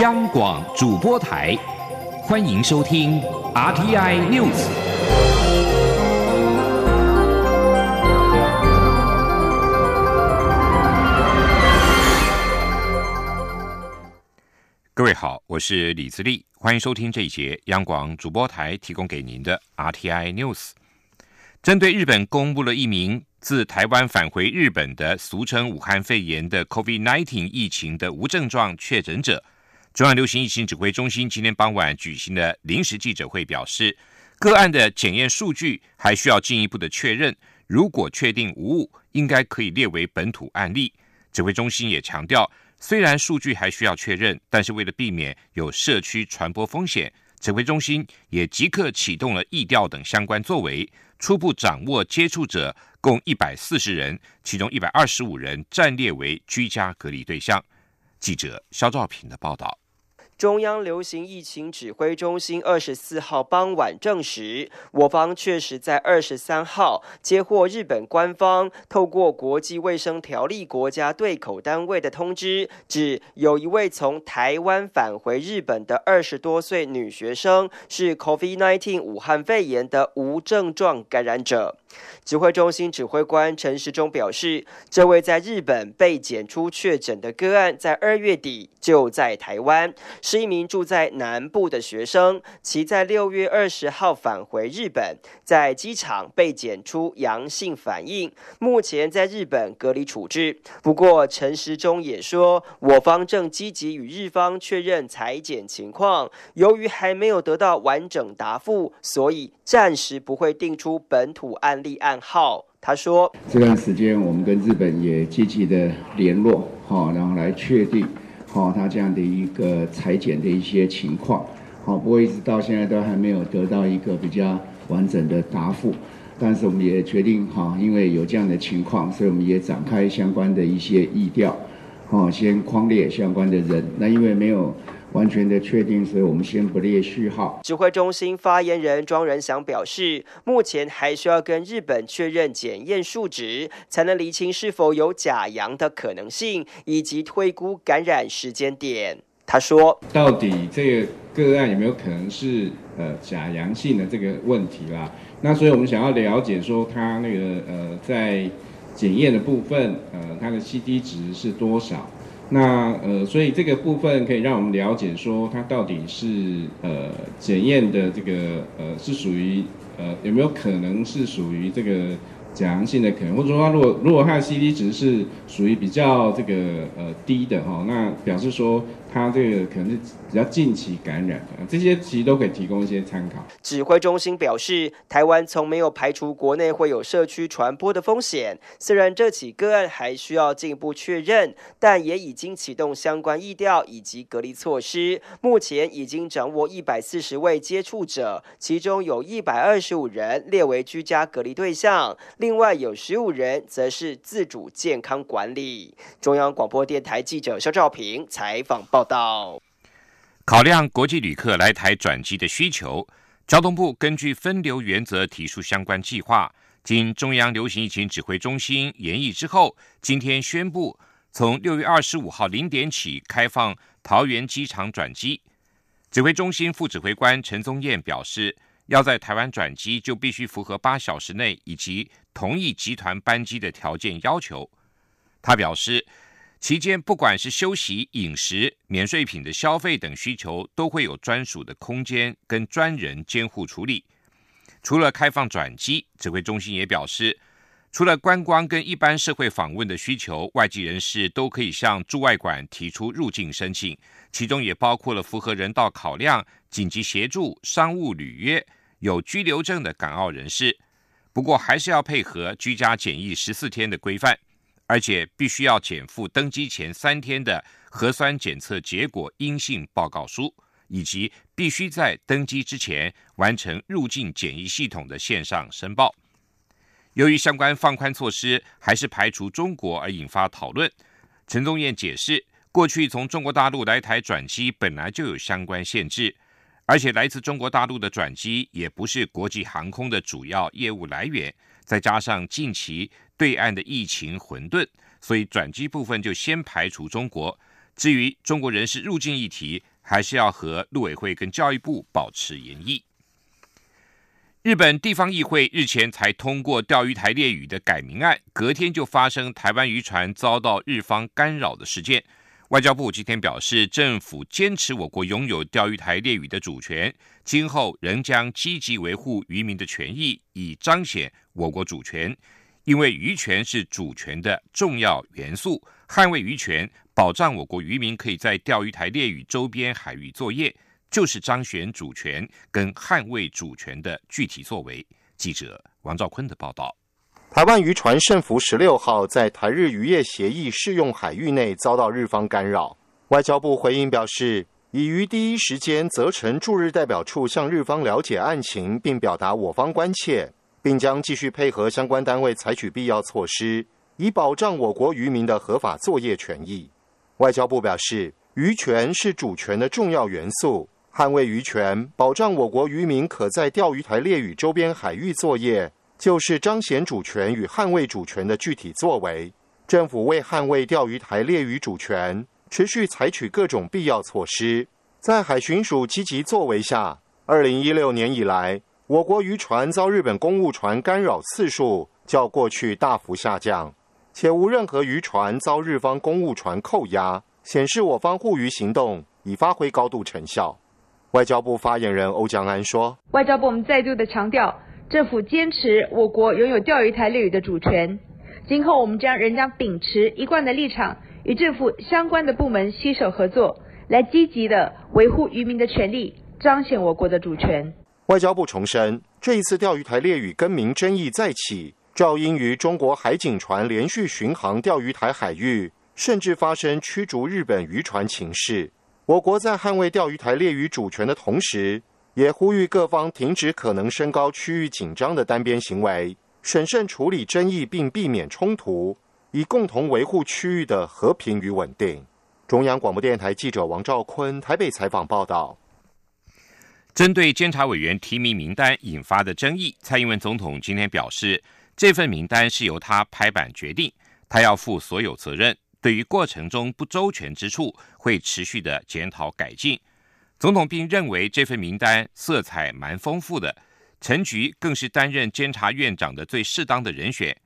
央广主播台，欢迎收听 RTI News。各位好，我是李自立，欢迎收听这一节央广主播台提供给您的 RTI News。针对日本公布了一名自台湾返回日本的俗称武汉肺炎的 COVID-19 疫情的无症状确诊者。中央流行疫情指挥中心今天傍晚举行的临时记者会表示，个案的检验数据还需要进一步的确认。如果确定无误，应该可以列为本土案例。指挥中心也强调，虽然数据还需要确认，但是为了避免有社区传播风险，指挥中心也即刻启动了疫调等相关作为，初步掌握接触者共一百四十人，其中一百二十五人暂列为居家隔离对象。记者肖兆平的报道。中央流行疫情指挥中心二十四号傍晚证实，我方确实在二十三号接获日本官方透过国际卫生条例国家对口单位的通知，指有一位从台湾返回日本的二十多岁女学生是 COVID-19 武汉肺炎的无症状感染者。指挥中心指挥官陈时中表示，这位在日本被检出确诊的个案，在二月底就在台湾，是一名住在南部的学生。其在六月二十号返回日本，在机场被检出阳性反应，目前在日本隔离处置。不过，陈时中也说，我方正积极与日方确认裁检情况，由于还没有得到完整答复，所以暂时不会定出本土案例案。号，他说，这段时间我们跟日本也积极的联络，哈，然后来确定，哈，他这样的一个裁剪的一些情况，好，不过一直到现在都还没有得到一个比较完整的答复，但是我们也决定，哈，因为有这样的情况，所以我们也展开相关的一些议调，好，先框列相关的人，那因为没有。完全的确定，所以我们先不列序号。指挥中心发言人庄仁祥表示，目前还需要跟日本确认检验数值，才能厘清是否有假阳的可能性，以及推估感染时间点。他说：“到底这个个案有没有可能是呃假阳性的这个问题啦？那所以我们想要了解说，他那个呃在检验的部分，呃，他的 C D 值是多少？”那呃，所以这个部分可以让我们了解说，它到底是呃检验的这个呃是属于呃有没有可能是属于这个假阳性的可能，或者说如果如果它的 C D 值是属于比较这个呃低的哈，那表示说。他这个可能是比较近期感染的，这些其实都可以提供一些参考。指挥中心表示，台湾从没有排除国内会有社区传播的风险。虽然这起个案还需要进一步确认，但也已经启动相关疫调以及隔离措施。目前已经掌握一百四十位接触者，其中有一百二十五人列为居家隔离对象，另外有十五人则是自主健康管理。中央广播电台记者肖兆平采访报。到考量国际旅客来台转机的需求，交通部根据分流原则提出相关计划。经中央流行疫情指挥中心研议之后，今天宣布，从六月二十五号零点起开放桃园机场转机。指挥中心副指挥官陈宗彦表示，要在台湾转机，就必须符合八小时内以及同一集团班机的条件要求。他表示。期间，不管是休息、饮食、免税品的消费等需求，都会有专属的空间跟专人监护处理。除了开放转机，指挥中心也表示，除了观光跟一般社会访问的需求，外籍人士都可以向驻外馆提出入境申请，其中也包括了符合人道考量、紧急协助、商务履约、有居留证的港澳人士。不过，还是要配合居家检疫十四天的规范。而且必须要减负登机前三天的核酸检测结果阴性报告书，以及必须在登机之前完成入境检疫系统的线上申报。由于相关放宽措施还是排除中国而引发讨论，陈宗彦解释，过去从中国大陆来台转机本来就有相关限制，而且来自中国大陆的转机也不是国际航空的主要业务来源，再加上近期。对岸的疫情混沌，所以转机部分就先排除中国。至于中国人士入境议题，还是要和陆委会跟教育部保持研议。日本地方议会日前才通过钓鱼台列屿的改名案，隔天就发生台湾渔船遭到日方干扰的事件。外交部今天表示，政府坚持我国拥有钓鱼台列屿的主权，今后仍将积极维护渔民的权益，以彰显我国主权。因为渔权是主权的重要元素，捍卫渔权，保障我国渔民可以在钓鱼台列屿周边海域作业。就是彰显主权跟捍卫主权的具体作为。记者王兆坤的报道：台湾渔船胜福十六号在台日渔业协议适用海域内遭到日方干扰。外交部回应表示，已于第一时间责成驻日代表处向日方了解案情，并表达我方关切，并将继续配合相关单位采取必要措施，以保障我国渔民的合法作业权益。外交部表示，渔权是主权的重要元素。捍卫渔权，保障我国渔民可在钓鱼台列屿周边海域作业，就是彰显主权与捍卫主权的具体作为。政府为捍卫钓鱼台列屿主权，持续采取各种必要措施。在海巡署积极作为下，二零一六年以来，我国渔船遭日本公务船干扰次数较过去大幅下降，且无任何渔船遭日方公务船扣押，显示我方护渔行动已发挥高度成效。外交部发言人欧江安说：“外交部我们再度的强调，政府坚持我国拥有钓鱼台列屿的主权。今后我们将仍将秉持一贯的立场，与政府相关的部门携手合作，来积极的维护渔民的权利，彰显我国的主权。”外交部重申，这一次钓鱼台列屿更名争议再起，肇因于中国海警船连续巡航钓鱼台海域，甚至发生驱逐日本渔船情事。我国在捍卫钓鱼台列屿主权的同时，也呼吁各方停止可能升高区域紧张的单边行为，审慎处理争议，并避免冲突，以共同维护区域的和平与稳定。中央广播电台记者王兆坤台北采访报道。针对监察委员提名名单引发的争议，蔡英文总统今天表示，这份名单是由他拍板决定，他要负所有责任。对于过程中不周全之处，会持续的检讨改进。总统并认为这份名单色彩蛮丰富的，陈菊更是担任监察院长的最适当的人选。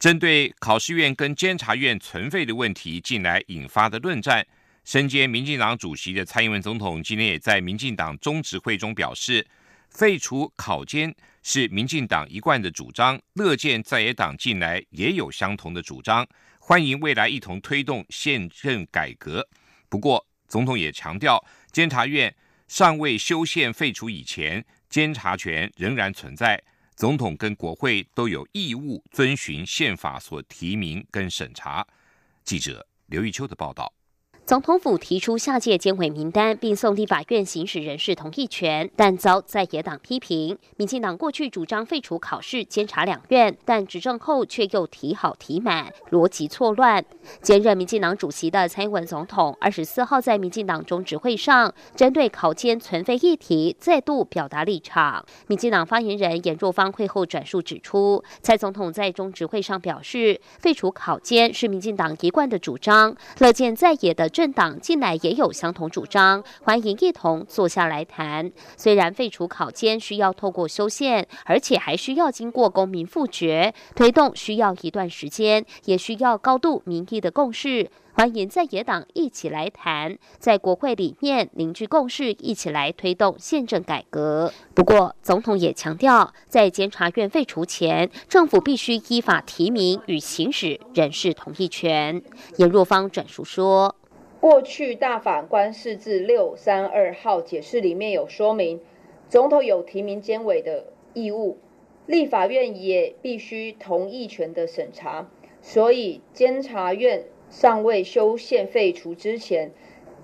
针对考试院跟监察院存废的问题，近来引发的论战，身兼民进党主席的蔡英文总统今天也在民进党中执会中表示，废除考监是民进党一贯的主张，乐见在野党近来也有相同的主张。欢迎未来一同推动宪政改革。不过，总统也强调，监察院尚未修宪废除以前，监察权仍然存在。总统跟国会都有义务遵循宪法所提名跟审查。记者刘玉秋的报道。总统府提出下届监委名单，并送立法院行使人事同意权，但遭在野党批评。民进党过去主张废除考试监察两院，但执政后却又提好提满，逻辑错乱。兼任民进党主席的蔡英文总统二十四号在民进党中执会上，针对考监存废议题再度表达立场。民进党发言人严若芳会后转述指出，蔡总统在中执会上表示，废除考监是民进党一贯的主张，乐见在野的。政党近来也有相同主张，欢迎一同坐下来谈。虽然废除考监需要透过修宪，而且还需要经过公民复决推动，需要一段时间，也需要高度民意的共识。欢迎在野党一起来谈，在国会里面凝聚共识，一起来推动宪政改革。不过，总统也强调，在监察院废除前，政府必须依法提名与行使人事同意权。严若芳转述说。过去大法官释字六三二号解释里面有说明，总统有提名监委的义务，立法院也必须同意权的审查，所以监察院尚未修宪废除之前，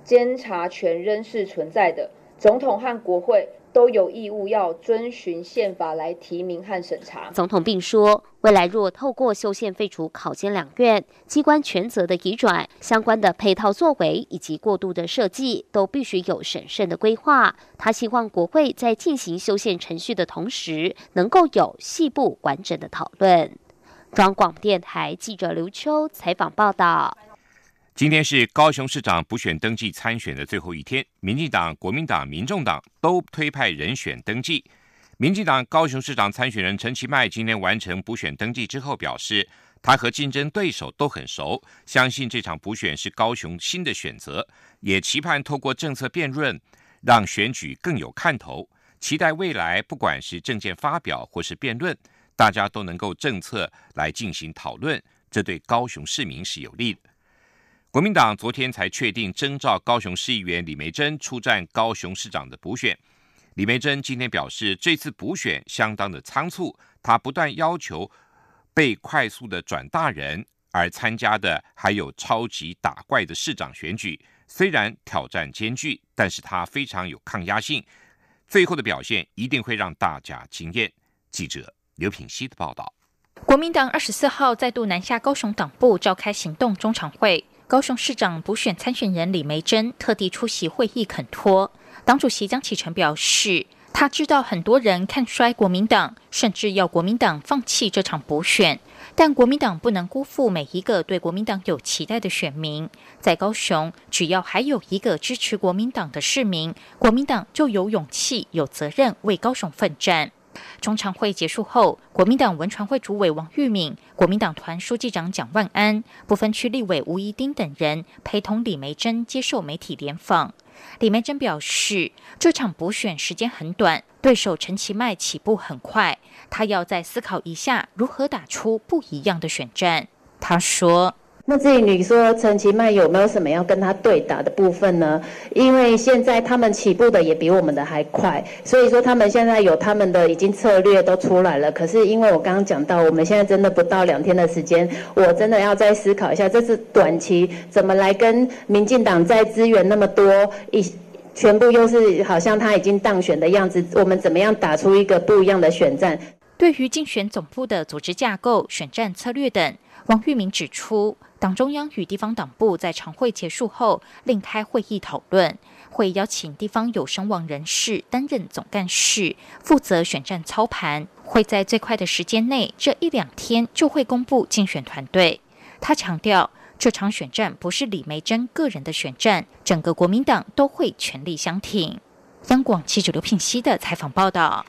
监察权仍是存在的，总统和国会。都有义务要遵循宪法来提名和审查。总统并说，未来若透过修宪废除考监两院机关权责的移转，相关的配套作为以及过渡的设计，都必须有审慎的规划。他希望国会在进行修宪程序的同时，能够有细部完整的讨论。中广电台记者刘秋采访报道。今天是高雄市长补选登记参选的最后一天，民进党、国民党、民众党都推派人选登记。民进党高雄市长参选人陈其迈今天完成补选登记之后表示，他和竞争对手都很熟，相信这场补选是高雄新的选择，也期盼透过政策辩论让选举更有看头。期待未来不管是政见发表或是辩论，大家都能够政策来进行讨论，这对高雄市民是有利的。国民党昨天才确定征召高雄市议员李梅珍出战高雄市长的补选。李梅珍今天表示，这次补选相当的仓促，他不断要求被快速的转大人，而参加的还有超级打怪的市长选举。虽然挑战艰巨，但是他非常有抗压性，最后的表现一定会让大家惊艳。记者刘品希的报道。国民党二十四号再度南下高雄党部召开行动中常会。高雄市长补选参选人李梅珍特地出席会议恳托，党主席江启臣表示，他知道很多人看衰国民党，甚至要国民党放弃这场补选，但国民党不能辜负每一个对国民党有期待的选民。在高雄，只要还有一个支持国民党的市民，国民党就有勇气、有责任为高雄奋战。中常会结束后，国民党文传会主委王玉敏、国民党团书记长蒋万安、不分区立委吴怡丁等人陪同李梅珍接受媒体联访。李梅珍表示，这场补选时间很短，对手陈其迈起步很快，他要再思考一下如何打出不一样的选战。他说。那至于你说陈其迈有没有什么要跟他对打的部分呢？因为现在他们起步的也比我们的还快，所以说他们现在有他们的已经策略都出来了。可是因为我刚刚讲到，我们现在真的不到两天的时间，我真的要再思考一下，这是短期怎么来跟民进党在资源那么多一全部又是好像他已经当选的样子，我们怎么样打出一个不一样的选战？对于竞选总部的组织架构、选战策略等，王玉明指出。党中央与地方党部在常会结束后另开会议讨论，会邀请地方有声望人士担任总干事，负责选战操盘。会在最快的时间内，这一两天就会公布竞选团队。他强调，这场选战不是李梅珍个人的选战，整个国民党都会全力相挺。央广记者刘品熙的采访报道：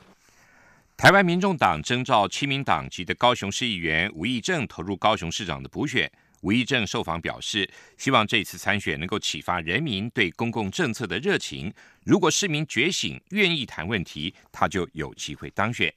台湾民众党征召七名党籍的高雄市议员吴义正投入高雄市长的补选。吴益正受访表示，希望这次参选能够启发人民对公共政策的热情。如果市民觉醒，愿意谈问题，他就有机会当选。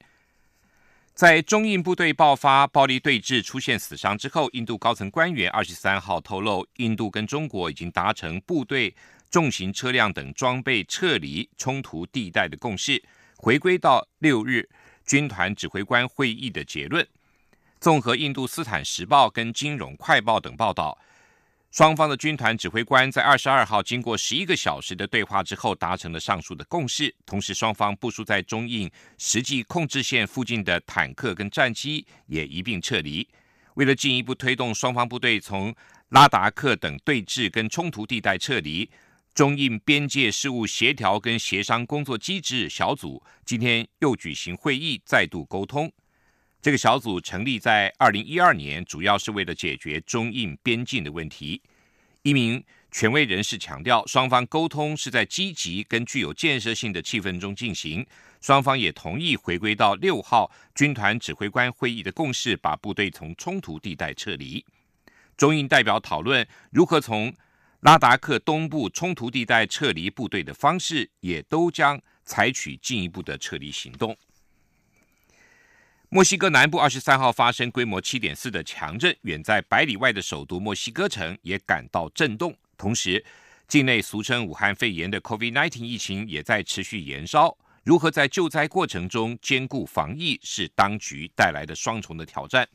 在中印部队爆发暴力对峙、出现死伤之后，印度高层官员二十三号透露，印度跟中国已经达成部队重型车辆等装备撤离冲突地带的共识，回归到六日军团指挥官会议的结论。综合《印度斯坦时报》跟《金融快报》等报道，双方的军团指挥官在二十二号经过十一个小时的对话之后，达成了上述的共识。同时，双方部署在中印实际控制线附近的坦克跟战机也一并撤离。为了进一步推动双方部队从拉达克等对峙跟冲突地带撤离，中印边界事务协调跟协商工作机制小组今天又举行会议，再度沟通。这个小组成立在二零一二年，主要是为了解决中印边境的问题。一名权威人士强调，双方沟通是在积极跟具有建设性的气氛中进行。双方也同意回归到六号军团指挥官会议的共识，把部队从冲突地带撤离。中印代表讨论如何从拉达克东部冲突地带撤离部队的方式，也都将采取进一步的撤离行动。墨西哥南部二十三号发生规模七点四的强震，远在百里外的首都墨西哥城也感到震动。同时，境内俗称武汉肺炎的 COVID-19 疫情也在持续延烧。如何在救灾过程中兼顾防疫，是当局带来的双重的挑战。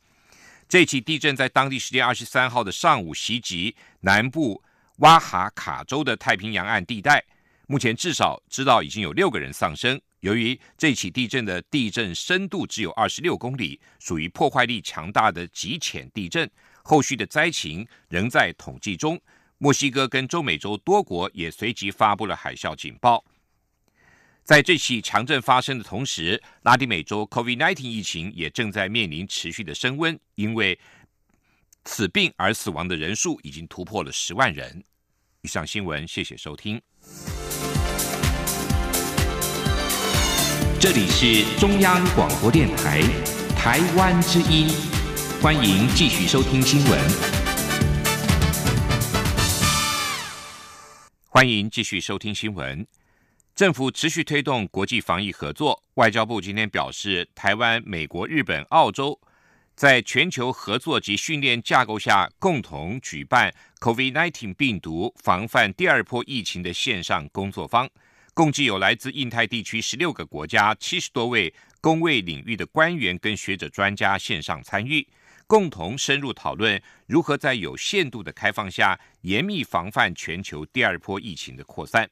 这起地震在当地时间二十三号的上午袭击南部瓦哈卡州的太平洋岸地带，目前至少知道已经有六个人丧生。由于这起地震的地震深度只有二十六公里，属于破坏力强大的极浅地震，后续的灾情仍在统计中。墨西哥跟中美洲多国也随即发布了海啸警报。在这起强震发生的同时，拉丁美洲 COVID-19 疫情也正在面临持续的升温，因为此病而死亡的人数已经突破了十万人。以上新闻，谢谢收听。这里是中央广播电台台湾之音，欢迎继续收听新闻。欢迎继续收听新闻。政府持续推动国际防疫合作。外交部今天表示，台湾、美国、日本、澳洲。在全球合作及训练架构下，共同举办 COVID-19 病毒防范第二波疫情的线上工作坊，共计有来自印太地区十六个国家七十多位工卫领域的官员跟学者专家线上参与，共同深入讨论如何在有限度的开放下，严密防范全球第二波疫情的扩散。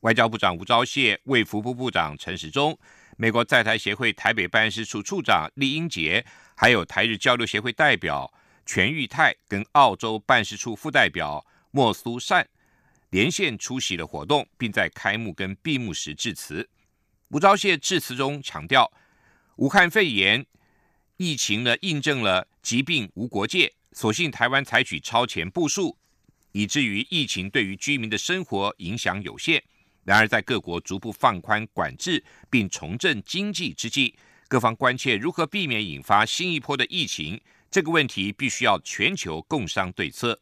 外交部长吴钊燮、卫福部部长陈时中、美国在台协会台北办事处处长厉英杰。还有台日交流协会代表全玉泰跟澳洲办事处副代表莫苏善连线出席了活动，并在开幕跟闭幕时致辞。吴钊燮致辞中强调，武汉肺炎疫情呢印证了疾病无国界，所幸台湾采取超前部署，以至于疫情对于居民的生活影响有限。然而，在各国逐步放宽管制并重振经济之际，各方关切如何避免引发新一波的疫情，这个问题必须要全球共商对策。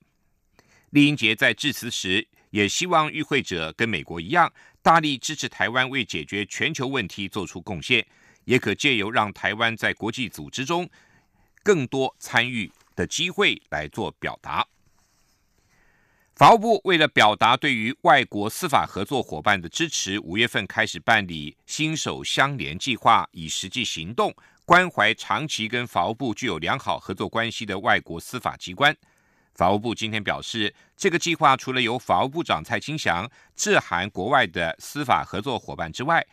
李英杰在致辞时也希望与会者跟美国一样，大力支持台湾为解决全球问题做出贡献，也可借由让台湾在国际组织中更多参与的机会来做表达。法务部为了表达对于外国司法合作伙伴的支持，五月份开始办理“新手相连”计划，以实际行动关怀长期跟法务部具有良好合作关系的外国司法机关。法务部今天表示，这个计划除了由法务部长蔡清祥致函国外的司法合作伙伴之外，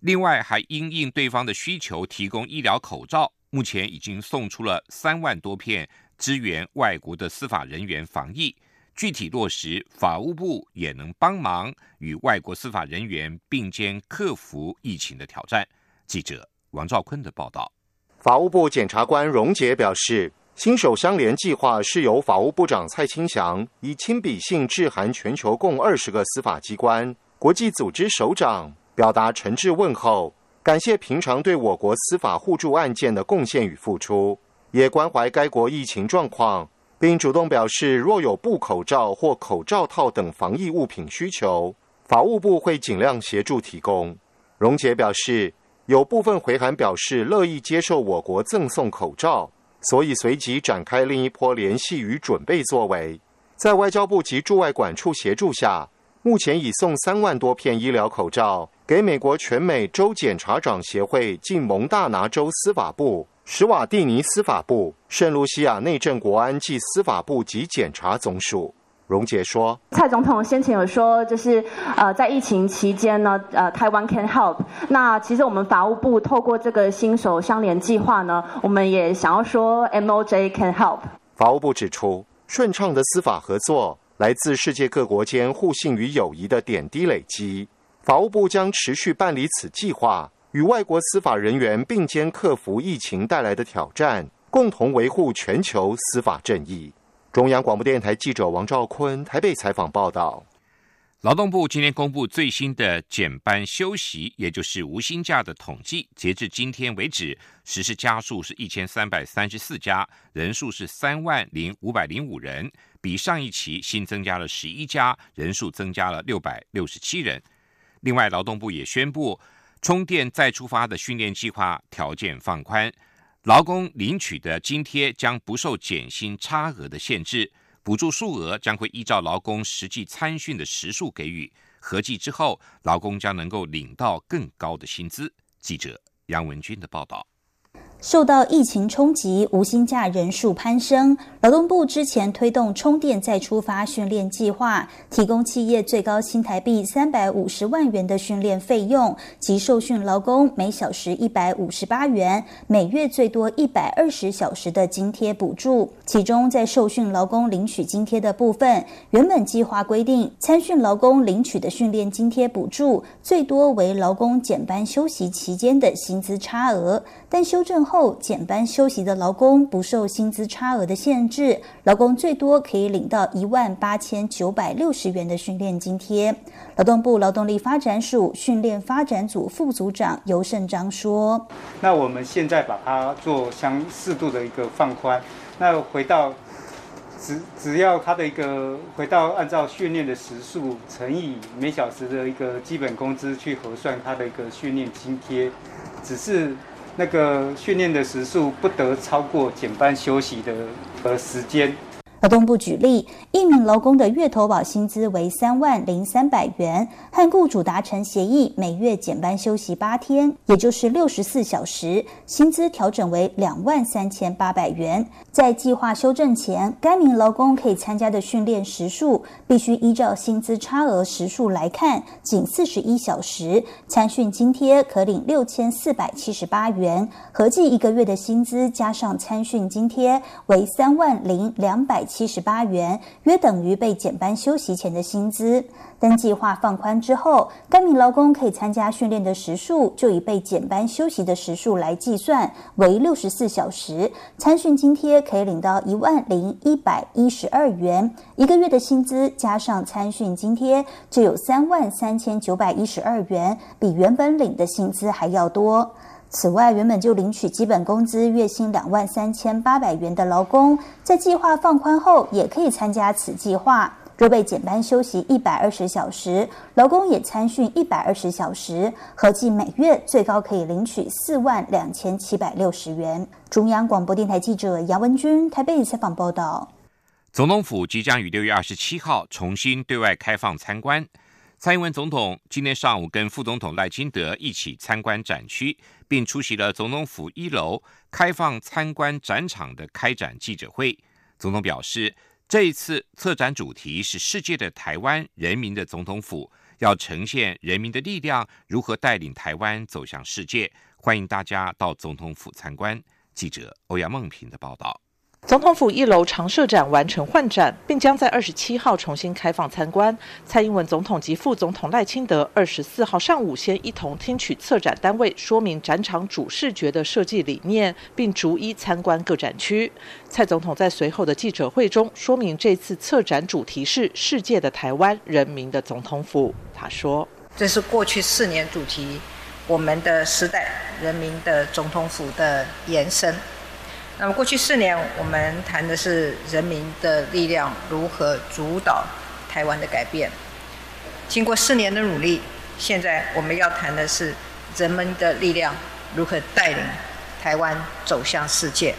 另外还因应对方的需求，提供医疗口罩。目前已经送出了三万多片，支援外国的司法人员防疫。具体落实，法务部也能帮忙与外国司法人员并肩克服疫情的挑战。记者王兆坤的报道。法务部检察官荣杰表示，新手相连计划是由法务部长蔡清祥以亲笔信致函全球共二十个司法机关、国际组织首长，表达诚挚问候，感谢平常对我国司法互助案件的贡献与付出，也关怀该国疫情状况。并主动表示，若有布口罩或口罩套等防疫物品需求，法务部会尽量协助提供。荣杰表示，有部分回函表示乐意接受我国赠送口罩，所以随即展开另一波联系与准备作为。在外交部及驻外管处协助下，目前已送三万多片医疗口罩给美国全美州检察长协会近蒙大拿州司法部。史瓦蒂尼司法部、圣卢西亚内政国安暨司法部及检察总署。荣姐说：“蔡总统先前有说，就是呃，在疫情期间呢，呃，台湾 can help。那其实我们法务部透过这个新手相连计划呢，我们也想要说 MOJ can help。法务部指出，顺畅的司法合作来自世界各国间互信与友谊的点滴累积。法务部将持续办理此计划。”与外国司法人员并肩克服疫情带来的挑战，共同维护全球司法正义。中央广播电台记者王兆坤台北采访报道。劳动部今天公布最新的减班休息，也就是无薪假的统计，截至今天为止，实施家数是一千三百三十四家，人数是三万零五百零五人，比上一期新增加了十一家，人数增加了六百六十七人。另外，劳动部也宣布。充电再出发的训练计划条件放宽，劳工领取的津贴将不受减薪差额的限制，补助数额将会依照劳工实际参训的时数给予，合计之后，劳工将能够领到更高的薪资。记者杨文军的报道。受到疫情冲击，无薪假人数攀升。劳动部之前推动充电再出发训练计划，提供企业最高新台币三百五十万元的训练费用及受训劳工每小时一百五十八元，每月最多一百二十小时的津贴补助。其中，在受训劳工领取津贴的部分，原本计划规定参训劳工领取的训练津贴补助最多为劳工减班休息期间的薪资差额，但修正。后减班休息的劳工不受薪资差额的限制，劳工最多可以领到一万八千九百六十元的训练津贴。劳动部劳动力发展署训练发展组副组长尤胜章说：“那我们现在把它做相适度的一个放宽，那回到。”只只要他的一个回到按照训练的时数乘以每小时的一个基本工资去核算他的一个训练津贴，只是那个训练的时数不得超过减半休息的呃时间。劳动部举例，一名劳工的月投保薪资为三万零三百元，和雇主达成协议，每月减班休息八天，也就是六十四小时，薪资调整为两万三千八百元。在计划修正前，该名劳工可以参加的训练时数，必须依照薪资差额时数来看，仅四十一小时，参训津贴可领六千四百七十八元，合计一个月的薪资加上参训津贴为三万零两百。七十八元，约等于被减班休息前的薪资。但计划放宽之后，该名劳工可以参加训练的时数就以被减班休息的时数来计算，为六十四小时。参训津贴可以领到一万零一百一十二元，一个月的薪资加上参训津贴就有三万三千九百一十二元，比原本领的薪资还要多。此外，原本就领取基本工资月薪两万三千八百元的劳工，在计划放宽后，也可以参加此计划。若被减班休息一百二十小时，劳工也参训一百二十小时，合计每月最高可以领取四万两千七百六十元。中央广播电台记者杨文君台北采访报道。总统府即将于六月二十七号重新对外开放参观。蔡英文总统今天上午跟副总统赖清德一起参观展区，并出席了总统府一楼开放参观展场的开展记者会。总统表示，这一次策展主题是“世界的台湾，人民的总统府”，要呈现人民的力量如何带领台湾走向世界。欢迎大家到总统府参观。记者欧阳梦平的报道。总统府一楼常设展完成换展，并将在二十七号重新开放参观。蔡英文总统及副总统赖清德二十四号上午先一同听取策展单位说明展场主视觉的设计理念，并逐一参观各展区。蔡总统在随后的记者会中说明，这次策展主题是“世界的台湾，人民的总统府”。他说：“这是过去四年主题，我们的时代人民的总统府的延伸。”那么过去四年，我们谈的是人民的力量如何主导台湾的改变。经过四年的努力，现在我们要谈的是人们的力量如何带领台湾走向世界。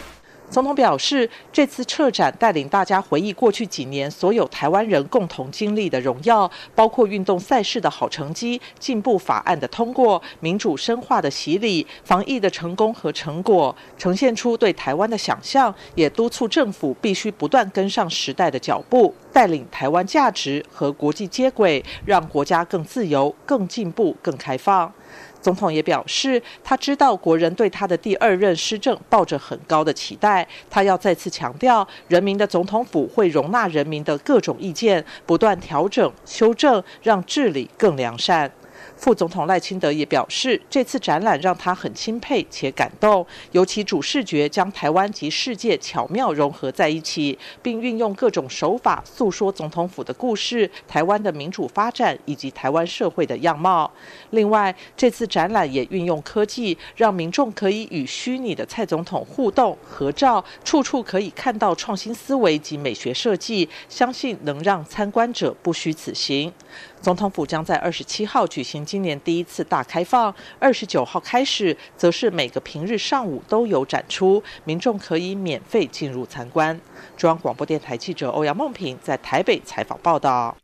总统表示，这次撤展带领大家回忆过去几年所有台湾人共同经历的荣耀，包括运动赛事的好成绩、进步法案的通过、民主深化的洗礼、防疫的成功和成果，呈现出对台湾的想象，也督促政府必须不断跟上时代的脚步，带领台湾价值和国际接轨，让国家更自由、更进步、更开放。总统也表示，他知道国人对他的第二任施政抱着很高的期待。他要再次强调，人民的总统府会容纳人民的各种意见，不断调整、修正，让治理更良善。副总统赖清德也表示，这次展览让他很钦佩且感动，尤其主视觉将台湾及世界巧妙融合在一起，并运用各种手法诉说总统府的故事、台湾的民主发展以及台湾社会的样貌。另外，这次展览也运用科技，让民众可以与虚拟的蔡总统互动、合照，处处可以看到创新思维及美学设计，相信能让参观者不虚此行。总统府将在二十七号举行今年第一次大开放，二十九号开始则是每个平日上午都有展出，民众可以免费进入参观。中央广播电台记者欧阳梦平在台北采访报道。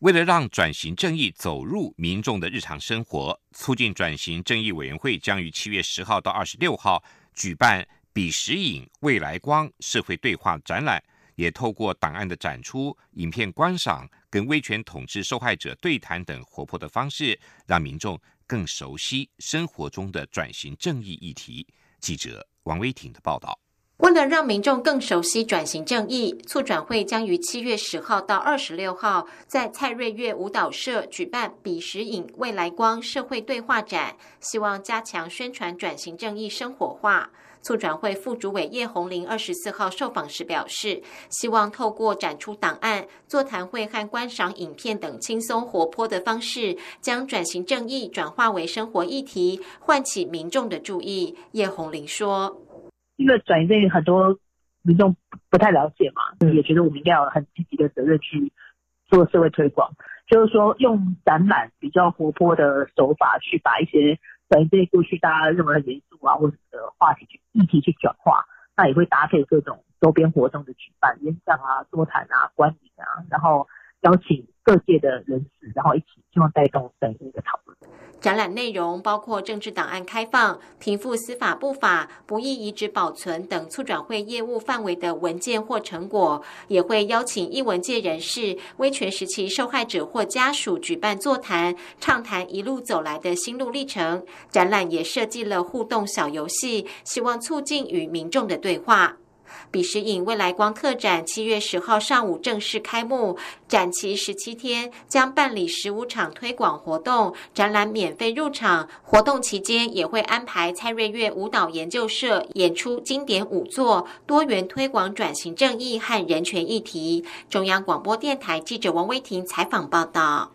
为了让转型正义走入民众的日常生活，促进转型正义委员会将于七月十号到二十六号举办“彼时影未来光”社会对话展览。也透过档案的展出、影片观赏、跟威权统治受害者对谈等活泼的方式，让民众更熟悉生活中的转型正义议题。记者王威婷的报道。为了让民众更熟悉转型正义，促转会将于七月十号到二十六号在蔡瑞月舞蹈社举办“彼时影未来光”社会对话展，希望加强宣传转型正义生活化。促转会副主委叶红玲二十四号受访时表示，希望透过展出档案、座谈会和观赏影片等轻松活泼的方式，将转型正义转化为生活议题，唤起民众的注意。叶红玲说。因为转移正义很多民众不太了解嘛，也觉得我们应该有很积极的责任去做社会推广，就是说用展览比较活泼的手法去把一些转移这些过去大家认为很严啊或者的话题去议题去转化，那也会搭配各种周边活动的举办，演讲啊、座谈啊、观影啊，然后邀请各界的人士，然后一起希望带动整个的讨论。展览内容包括政治档案开放、平复司法不法、不易遗址保存等促转会业务范围的文件或成果，也会邀请艺文界人士、威权时期受害者或家属举办座谈，畅谈一路走来的心路历程。展览也设计了互动小游戏，希望促进与民众的对话。比时影未来光特展七月十号上午正式开幕，展期十七天，将办理十五场推广活动，展览免费入场。活动期间也会安排蔡瑞月舞蹈研究社演出经典舞作，多元推广转型正义和人权议题。中央广播电台记者王威婷采访报道。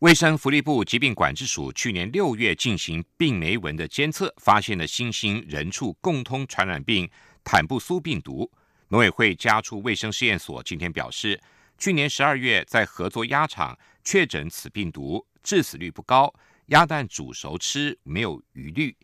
卫生福利部疾病管制署去年六月进行病媒蚊的监测，发现了新兴人畜共通传染病。坦布苏病毒，农委会家畜卫生试验所今天表示，去年十二月在合作鸭场确诊此病毒，致死率不高，鸭蛋煮熟吃没有余虑。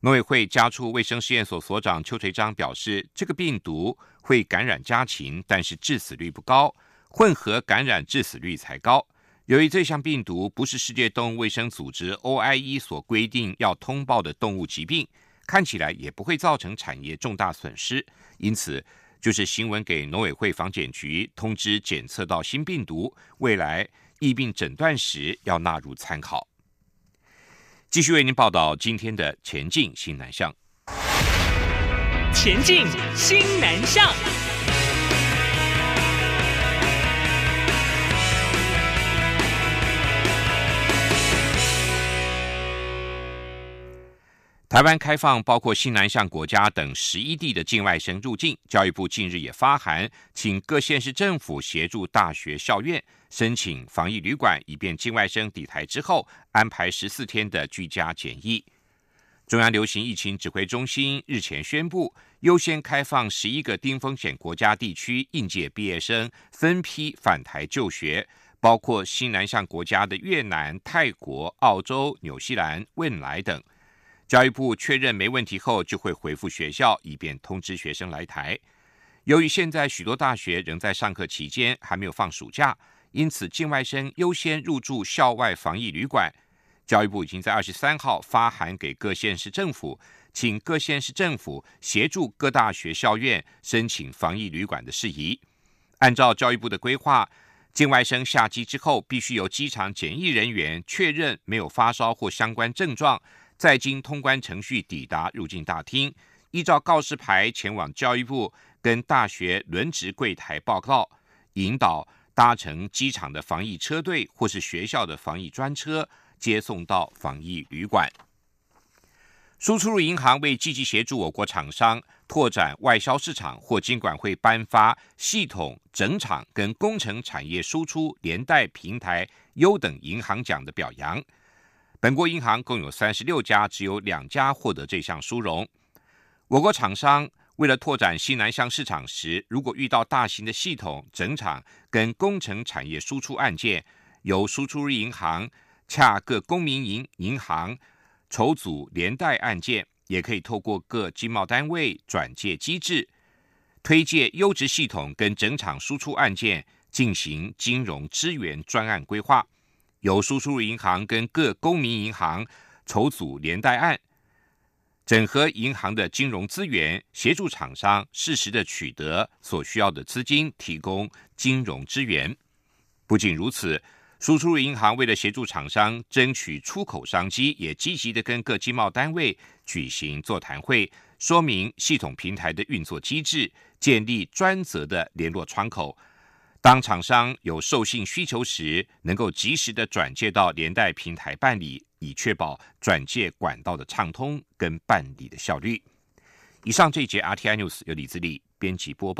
农委会家畜卫生试验所所长邱垂章表示，这个病毒会感染家禽，但是致死率不高，混合感染致死率才高。由于这项病毒不是世界动物卫生组织 OIE 所规定要通报的动物疾病。看起来也不会造成产业重大损失，因此就是新闻给农委会防检局通知检测到新病毒，未来疫病诊断时要纳入参考。继续为您报道今天的前进新南向。前进新南向。台湾开放包括新南向国家等十一地的境外生入境，教育部近日也发函，请各县市政府协助大学校院申请防疫旅馆，以便境外生抵台之后安排十四天的居家检疫。中央流行疫情指挥中心日前宣布，优先开放十一个低风险国家地区应届毕业生分批返台就学，包括新南向国家的越南、泰国、澳洲、纽西兰、汶莱等。教育部确认没问题后，就会回复学校，以便通知学生来台。由于现在许多大学仍在上课期间，还没有放暑假，因此境外生优先入住校外防疫旅馆。教育部已经在二十三号发函给各县市政府，请各县市政府协助各大学校院申请防疫旅馆的事宜。按照教育部的规划，境外生下机之后，必须由机场检疫人员确认没有发烧或相关症状。再经通关程序抵达入境大厅，依照告示牌前往教育部跟大学轮值柜台报告，引导搭乘机场的防疫车队或是学校的防疫专车接送到防疫旅馆。输出入银行为积极协助我国厂商拓展外销市场，或经管会颁发系统整厂跟工程产业输出连带平台优等银行奖的表扬。本国银行共有三十六家，只有两家获得这项殊荣。我国厂商为了拓展西南向市场时，如果遇到大型的系统整厂跟工程产业输出案件，由输出银行洽各公民营银行筹组连带案件，也可以透过各经贸单位转介机制，推介优质系统跟整厂输出案件进行金融支援专案规划。由输出入银行跟各公民银行筹组连带案，整合银行的金融资源，协助厂商适时的取得所需要的资金，提供金融支援。不仅如此，输出入银行为了协助厂商争取出口商机，也积极的跟各经贸单位举行座谈会，说明系统平台的运作机制，建立专责的联络窗口。当厂商有授信需求时，能够及时的转介到连带平台办理，以确保转介管道的畅通跟办理的效率。以上这一节 RTI News 由李自立编辑播报。